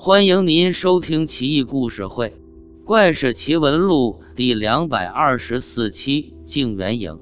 欢迎您收听《奇异故事会·怪事奇闻录》第两百二十四期。静远影。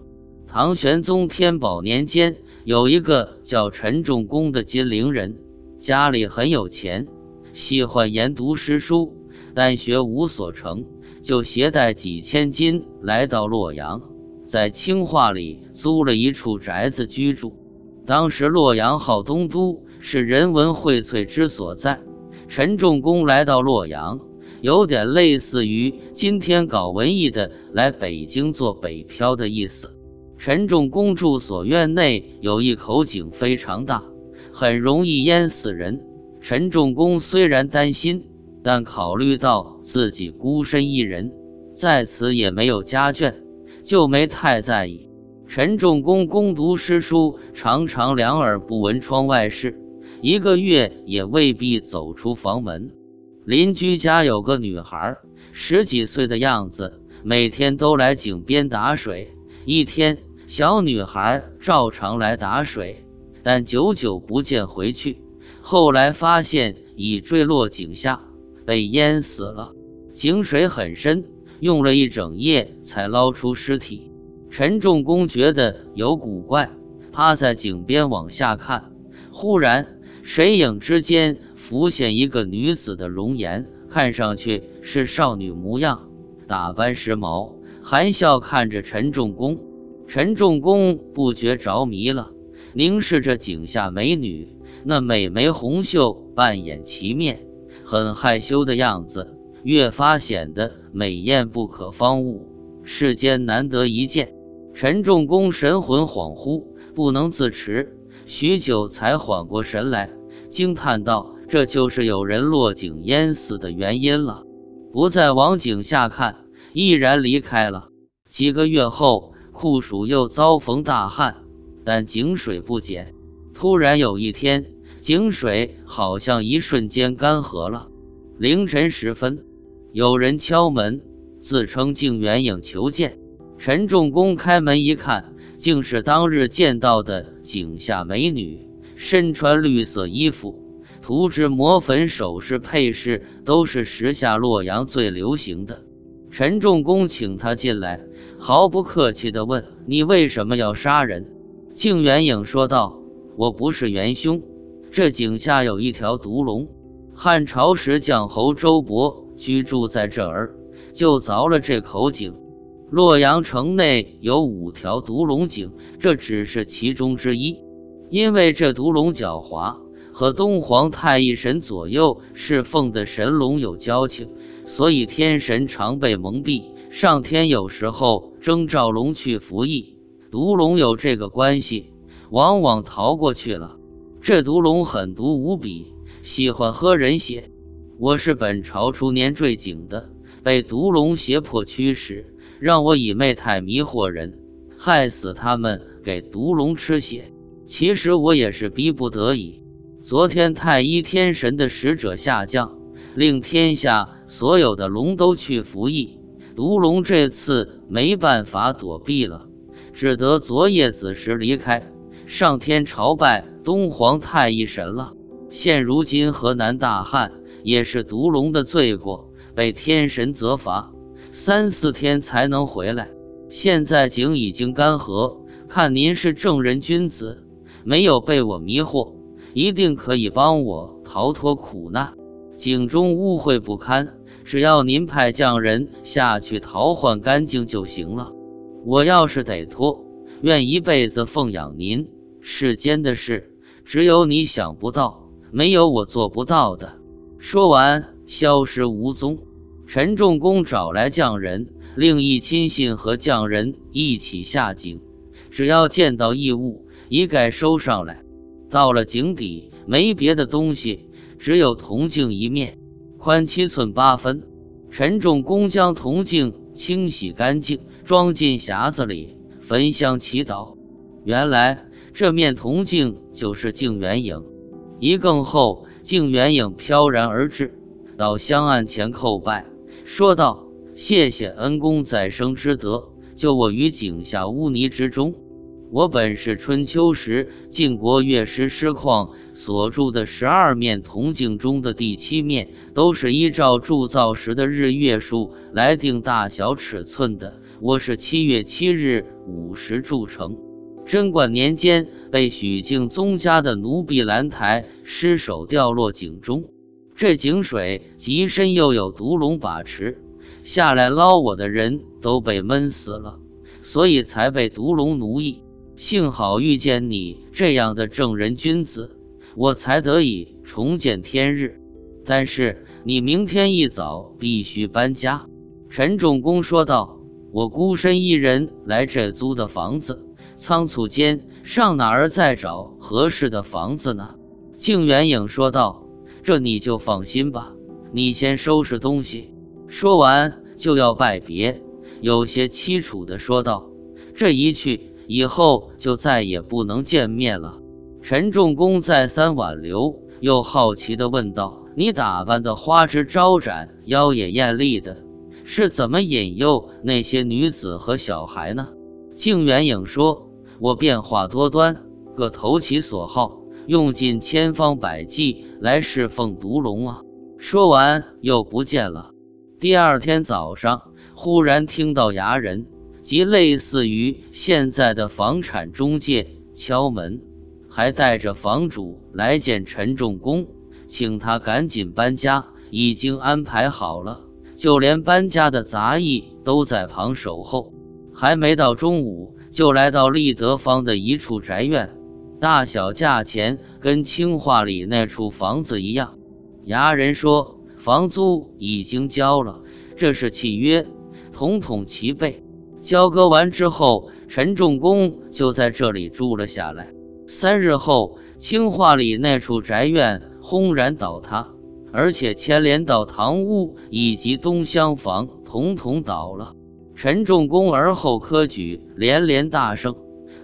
唐玄宗天宝年间，有一个叫陈仲公的金陵人，家里很有钱，喜欢研读诗书，但学无所成，就携带几千金来到洛阳，在清化里租了一处宅子居住。当时洛阳号东都，是人文荟萃之所在。陈仲公来到洛阳，有点类似于今天搞文艺的来北京做北漂的意思。陈仲公住所院内有一口井，非常大，很容易淹死人。陈仲公虽然担心，但考虑到自己孤身一人，在此也没有家眷，就没太在意。陈仲公攻读诗书，常常两耳不闻窗外事。一个月也未必走出房门。邻居家有个女孩，十几岁的样子，每天都来井边打水。一天，小女孩照常来打水，但久久不见回去。后来发现已坠落井下，被淹死了。井水很深，用了一整夜才捞出尸体。陈仲公觉得有古怪，趴在井边往下看，忽然。水影之间浮现一个女子的容颜，看上去是少女模样，打扮时髦，含笑看着陈仲公。陈仲公不觉着迷了，凝视着井下美女，那美眉红袖半掩其面，很害羞的样子，越发显得美艳不可方物，世间难得一见。陈仲公神魂恍惚，不能自持，许久才缓过神来。惊叹道：“这就是有人落井淹死的原因了。”不再往井下看，毅然离开了。几个月后，酷暑又遭逢大旱，但井水不减。突然有一天，井水好像一瞬间干涸了。凌晨时分，有人敲门，自称静远影求见。陈仲公开门一看，竟是当日见到的井下美女。身穿绿色衣服，涂脂抹粉，首饰配饰都是时下洛阳最流行的。陈仲公请他进来，毫不客气地问：“你为什么要杀人？”静远影说道：“我不是元凶，这井下有一条毒龙。汉朝时将侯周勃居住在这儿，就凿了这口井。洛阳城内有五条毒龙井，这只是其中之一。”因为这毒龙狡猾，和东皇太一神左右侍奉的神龙有交情，所以天神常被蒙蔽。上天有时候征召龙去服役，毒龙有这个关系，往往逃过去了。这毒龙狠毒无比，喜欢喝人血。我是本朝初年坠井的，被毒龙胁迫驱使，让我以媚态迷惑人，害死他们，给毒龙吃血。其实我也是逼不得已。昨天太一天神的使者下降，令天下所有的龙都去服役。毒龙这次没办法躲避了，只得昨夜子时离开，上天朝拜东皇太一神了。现如今河南大旱，也是毒龙的罪过，被天神责罚，三四天才能回来。现在井已经干涸，看您是正人君子。没有被我迷惑，一定可以帮我逃脱苦难。井中污秽不堪，只要您派匠人下去淘换干净就行了。我要是得脱，愿一辈子奉养您。世间的事，只有你想不到，没有我做不到的。说完，消失无踪。陈仲公找来匠人，另一亲信和匠人一起下井，只要见到异物。一概收上来。到了井底，没别的东西，只有铜镜一面，宽七寸八分。陈仲公将铜镜清洗干净，装进匣子里，焚香祈祷。原来这面铜镜就是镜元影。一更后，镜元影飘然而至，到香案前叩拜，说道：“谢谢恩公再生之德，救我于井下污泥之中。”我本是春秋时晋国乐师师旷所铸的十二面铜镜中的第七面，都是依照铸造时的日月数来定大小尺寸的。我是七月七日午时铸成。贞观年间，被许敬宗家的奴婢兰台失手掉落井中，这井水极深，又有毒龙把持，下来捞我的人都被闷死了，所以才被毒龙奴役。幸好遇见你这样的正人君子。我才得以重见天日，但是你明天一早必须搬家。”陈仲公说道。“我孤身一人来这租的房子，仓促间上哪儿再找合适的房子呢？”静元影说道。“这你就放心吧，你先收拾东西。”说完就要拜别，有些凄楚的说道：“这一去，以后就再也不能见面了。”陈仲公再三挽留，又好奇地问道：“你打扮的花枝招展、妖冶艳丽的，是怎么引诱那些女子和小孩呢？”静元影说：“我变化多端，各投其所好，用尽千方百计来侍奉毒龙啊！”说完又不见了。第二天早上，忽然听到衙人，即类似于现在的房产中介敲门。还带着房主来见陈仲公，请他赶紧搬家，已经安排好了，就连搬家的杂役都在旁守候。还没到中午，就来到立德坊的一处宅院，大小价钱跟清化里那处房子一样。衙人说房租已经交了，这是契约，统统齐备。交割完之后，陈仲公就在这里住了下来。三日后，清化里那处宅院轰然倒塌，而且牵连到堂屋以及东厢房，统统倒了。陈仲公而后科举连连大胜，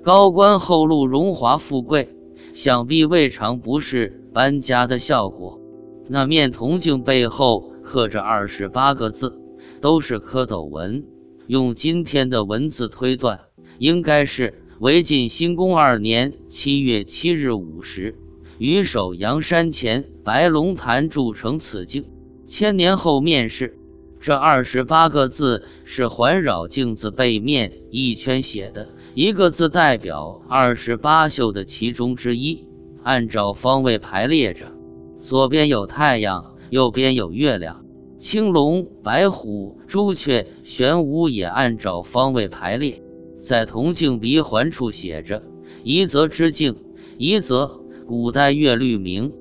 高官厚禄，荣华富贵，想必未尝不是搬家的效果。那面铜镜背后刻着二十八个字，都是蝌蚪文，用今天的文字推断，应该是。魏晋兴公二年七月七日午时，于首阳山前白龙潭铸成此镜。千年后面世，这二十八个字是环绕镜子背面一圈写的，一个字代表二十八宿的其中之一，按照方位排列着。左边有太阳，右边有月亮，青龙、白虎、朱雀、玄武也按照方位排列。在铜镜鼻环处写着“夷则之镜”，夷则古代月律名，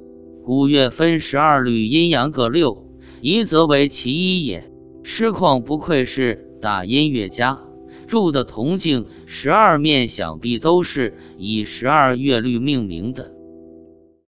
古月分十二律，阴阳各六，夷则为其一也。师旷不愧是大音乐家，铸的铜镜十二面，想必都是以十二月律命名的。